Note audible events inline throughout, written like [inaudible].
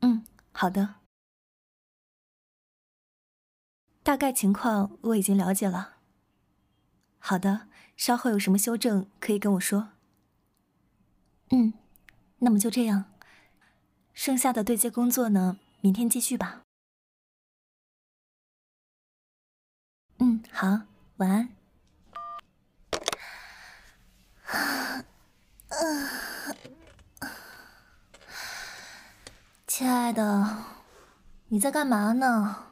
嗯，好的。大概情况我已经了解了。好的，稍后有什么修正可以跟我说。嗯，那么就这样。剩下的对接工作呢，明天继续吧。嗯，好，晚安。[sighs] 啊亲爱的，你在干嘛呢？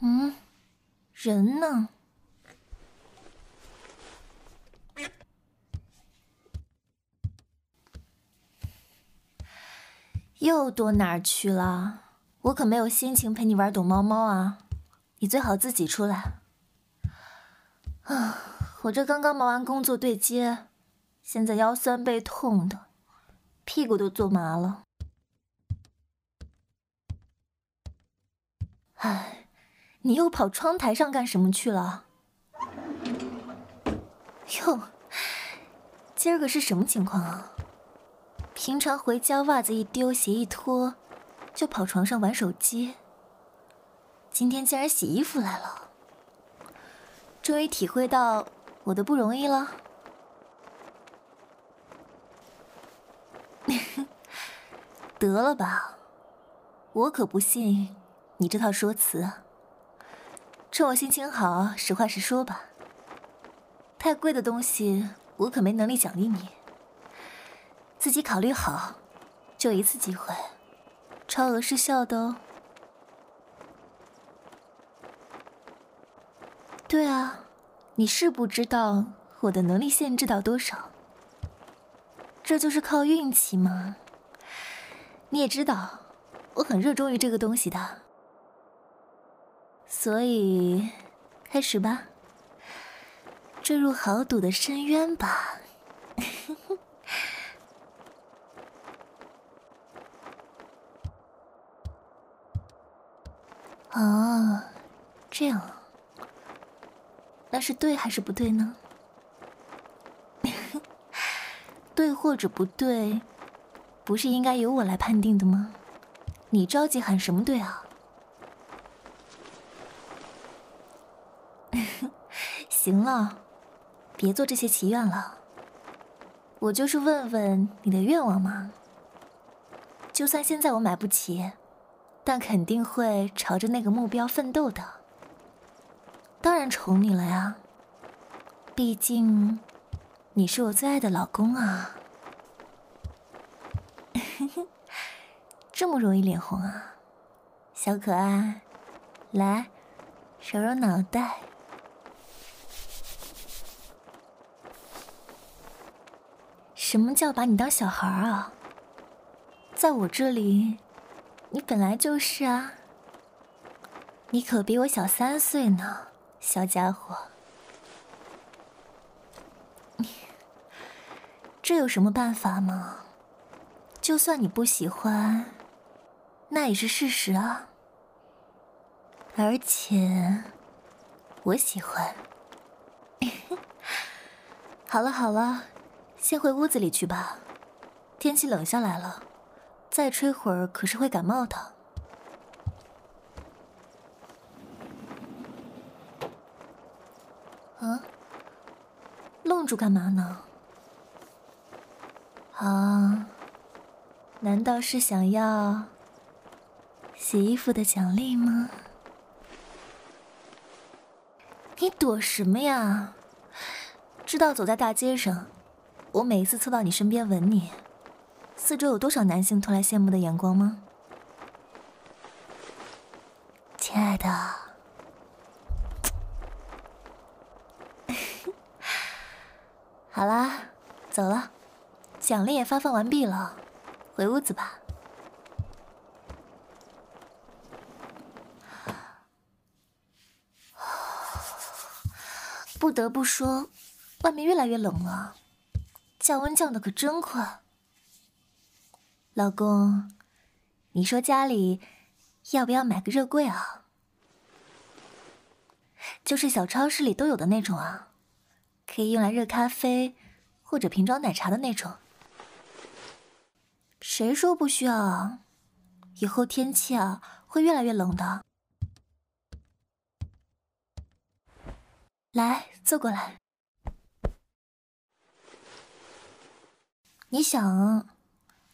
嗯，人呢？又躲哪儿去了？我可没有心情陪你玩躲猫猫啊！你最好自己出来。啊，我这刚刚忙完工作对接，现在腰酸背痛的，屁股都坐麻了。哎，你又跑窗台上干什么去了？哟，今儿个是什么情况啊？平常回家袜子一丢，鞋一脱，就跑床上玩手机。今天竟然洗衣服来了，终于体会到我的不容易了。[laughs] 得了吧，我可不信你这套说辞。趁我心情好，实话实说吧。太贵的东西，我可没能力奖励你。自己考虑好，就一次机会，超额失效的哦。对啊，你是不知道我的能力限制到多少，这就是靠运气嘛。你也知道，我很热衷于这个东西的，所以开始吧，坠入豪赌的深渊吧。[laughs] 哦，这样，那是对还是不对呢？[laughs] 对或者不对，不是应该由我来判定的吗？你着急喊什么对啊？行了，别做这些祈愿了。我就是问问你的愿望嘛。就算现在我买不起。但肯定会朝着那个目标奋斗的。当然宠你了呀，毕竟你是我最爱的老公啊。[laughs] 这么容易脸红啊，小可爱，来揉揉脑袋。什么叫把你当小孩啊？在我这里。你本来就是啊，你可比我小三岁呢，小家伙。这有什么办法吗？就算你不喜欢，那也是事实啊。而且，我喜欢。好 [laughs] 了好了，先回屋子里去吧，天气冷下来了。再吹会儿可是会感冒的。啊？愣住干嘛呢？啊？难道是想要洗衣服的奖励吗？你躲什么呀？知道走在大街上，我每一次凑到你身边吻你。四周有多少男性投来羡慕的眼光吗？亲爱的，[laughs] 好啦，走了，奖励也发放完毕了，回屋子吧。[sighs] 不得不说，外面越来越冷了，降温降得可真快。老公，你说家里要不要买个热柜啊？就是小超市里都有的那种啊，可以用来热咖啡或者瓶装奶茶的那种。谁说不需要啊？以后天气啊会越来越冷的。来，坐过来。你想，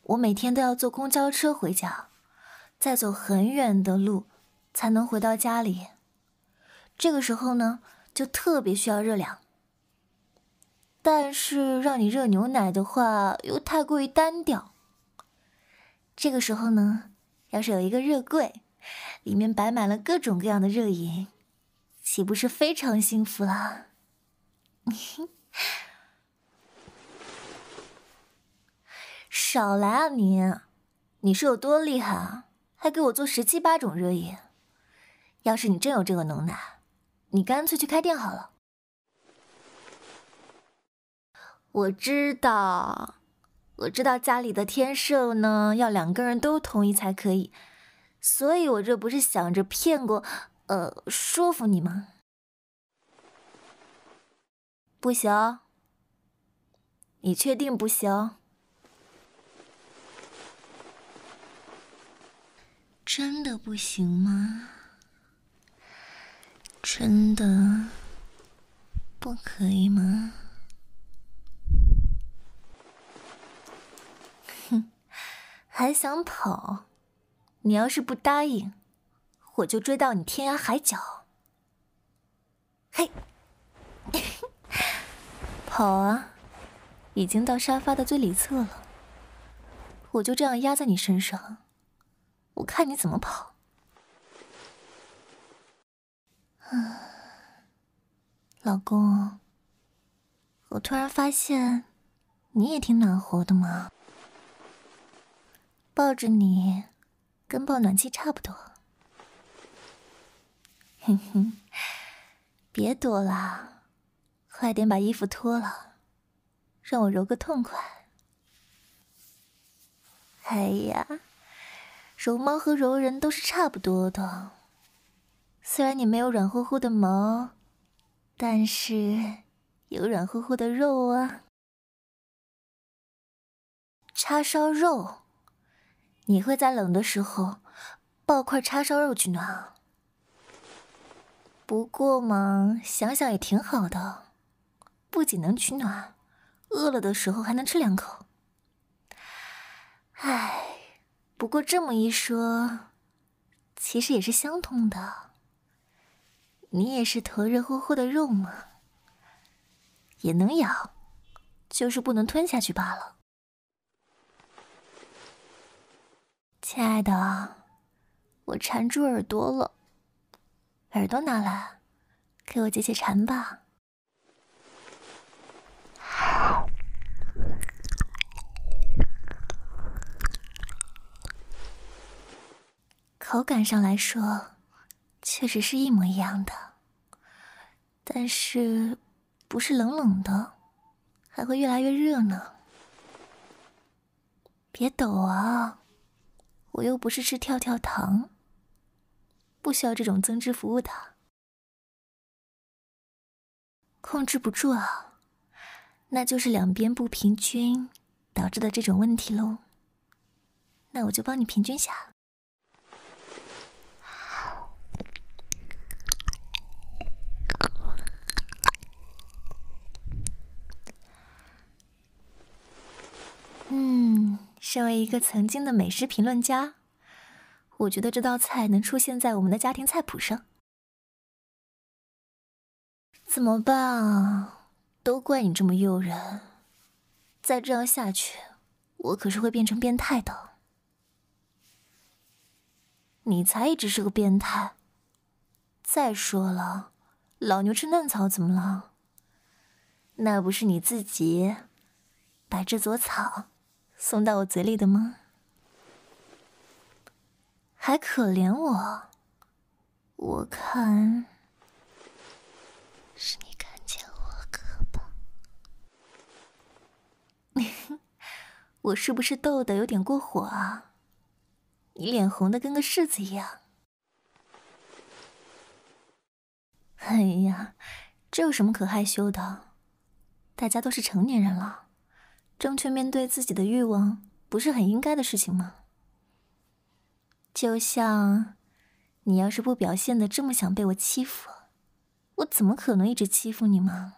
我每天都要坐公交车回家，再走很远的路才能回到家里。这个时候呢，就特别需要热量。但是让你热牛奶的话，又太过于单调。这个时候呢，要是有一个热柜，里面摆满了各种各样的热饮，岂不是非常幸福了？[laughs] 少来啊你！你是有多厉害啊？还给我做十七八种热饮。要是你真有这个能耐，你干脆去开店好了。我知道。我知道家里的天寿呢，要两个人都同意才可以，所以我这不是想着骗过，呃，说服你吗？不行，你确定不行？真的不行吗？真的不可以吗？哼还想跑？你要是不答应，我就追到你天涯海角。嘿，跑啊！已经到沙发的最里侧了，我就这样压在你身上，我看你怎么跑。啊，老公，我突然发现，你也挺暖和的嘛。抱着你，跟抱暖气差不多。哼哼，别躲了，快点把衣服脱了，让我揉个痛快。哎呀，柔猫和柔人都是差不多的，虽然你没有软乎乎的毛，但是有软乎乎的肉啊。叉烧肉。你会在冷的时候抱块叉烧肉取暖？不过嘛，想想也挺好的，不仅能取暖，饿了的时候还能吃两口。唉，不过这么一说，其实也是相通的。你也是头热乎乎的肉嘛，也能咬，就是不能吞下去罢了。亲爱的，我缠住耳朵了，耳朵拿来，给我解解馋吧。口感上来说，确实是一模一样的，但是不是冷冷的，还会越来越热呢。别抖啊！我又不是吃跳跳糖，不需要这种增值服务的。控制不住啊，那就是两边不平均导致的这种问题喽。那我就帮你平均下。嗯。身为一个曾经的美食评论家，我觉得这道菜能出现在我们的家庭菜谱上。怎么办啊？都怪你这么诱人，再这样下去，我可是会变成变态的。你才一直是个变态。再说了，老牛吃嫩草怎么了？那不是你自己把这撮草送到我嘴里的吗？还可怜我？我看是你看见我渴吧？[laughs] 我是不是逗的有点过火啊？你脸红的跟个柿子一样。哎呀，这有什么可害羞的？大家都是成年人了。正确面对自己的欲望，不是很应该的事情吗？就像你要是不表现的这么想被我欺负，我怎么可能一直欺负你吗？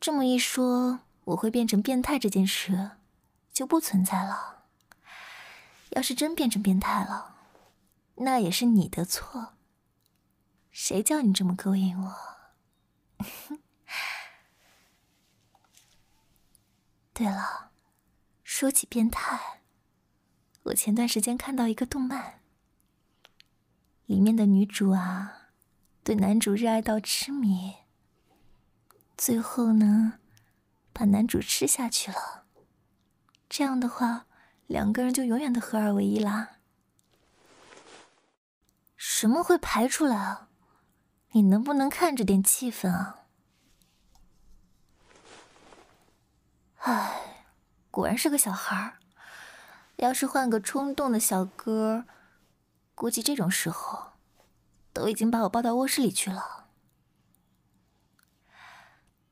这么一说，我会变成变态这件事就不存在了。要是真变成变态了，那也是你的错。谁叫你这么勾引我？[laughs] 对了，说起变态，我前段时间看到一个动漫，里面的女主啊，对男主热爱到痴迷，最后呢，把男主吃下去了。这样的话，两个人就永远的合二为一啦。什么会排出来啊？你能不能看着点气氛啊？唉，果然是个小孩儿。要是换个冲动的小哥，估计这种时候都已经把我抱到卧室里去了。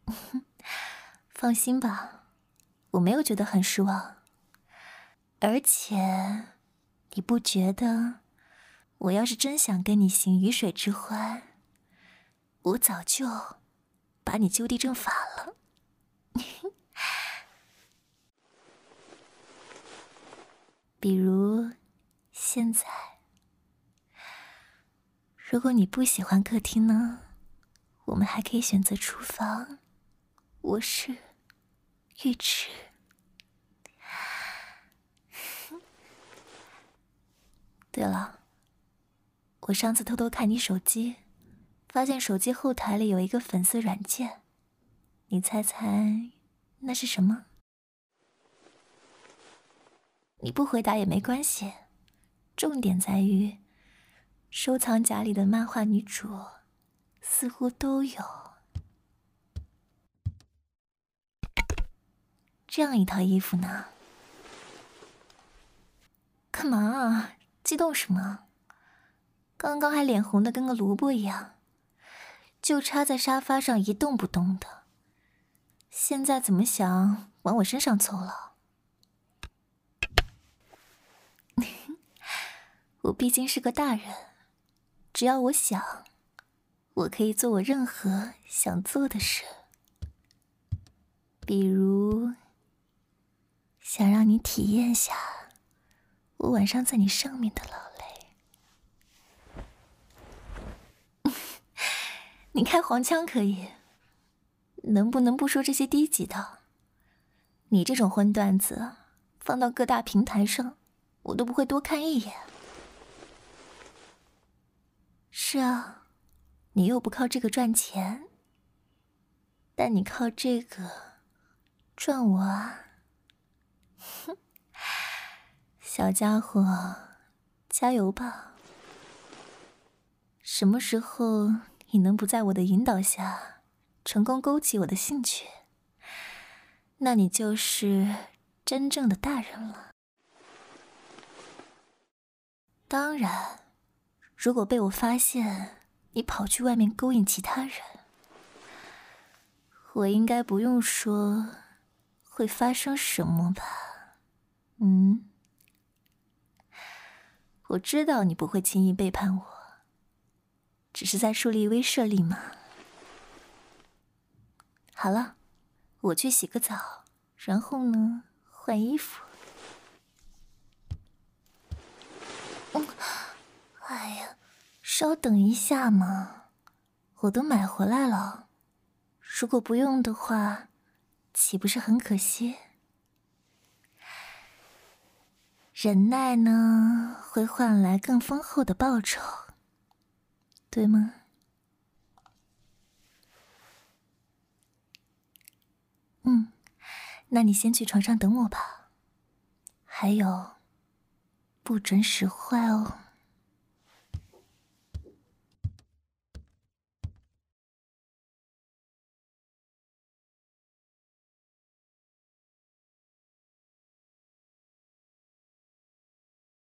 [laughs] 放心吧，我没有觉得很失望。而且，你不觉得我要是真想跟你行鱼水之欢，我早就把你就地正法了。比如，现在，如果你不喜欢客厅呢，我们还可以选择厨房、卧室、浴池。对了，我上次偷偷看你手机，发现手机后台里有一个粉丝软件，你猜猜那是什么？你不回答也没关系，重点在于收藏夹里的漫画女主似乎都有这样一套衣服呢。干嘛啊？激动什么？刚刚还脸红的跟个萝卜一样，就插在沙发上一动不动的，现在怎么想往我身上凑了？我毕竟是个大人，只要我想，我可以做我任何想做的事。比如，想让你体验下我晚上在你上面的劳累。[laughs] 你开黄腔可以，能不能不说这些低级的？你这种荤段子放到各大平台上，我都不会多看一眼。是啊，你又不靠这个赚钱，但你靠这个赚我啊！哼，[laughs] 小家伙，加油吧！什么时候你能不在我的引导下成功勾起我的兴趣，那你就是真正的大人了。当然。如果被我发现你跑去外面勾引其他人，我应该不用说会发生什么吧？嗯，我知道你不会轻易背叛我，只是在树立威慑力嘛。好了，我去洗个澡，然后呢，换衣服。嗯。哎呀，稍等一下嘛，我都买回来了。如果不用的话，岂不是很可惜？忍耐呢，会换来更丰厚的报酬，对吗？嗯，那你先去床上等我吧。还有，不准使坏哦。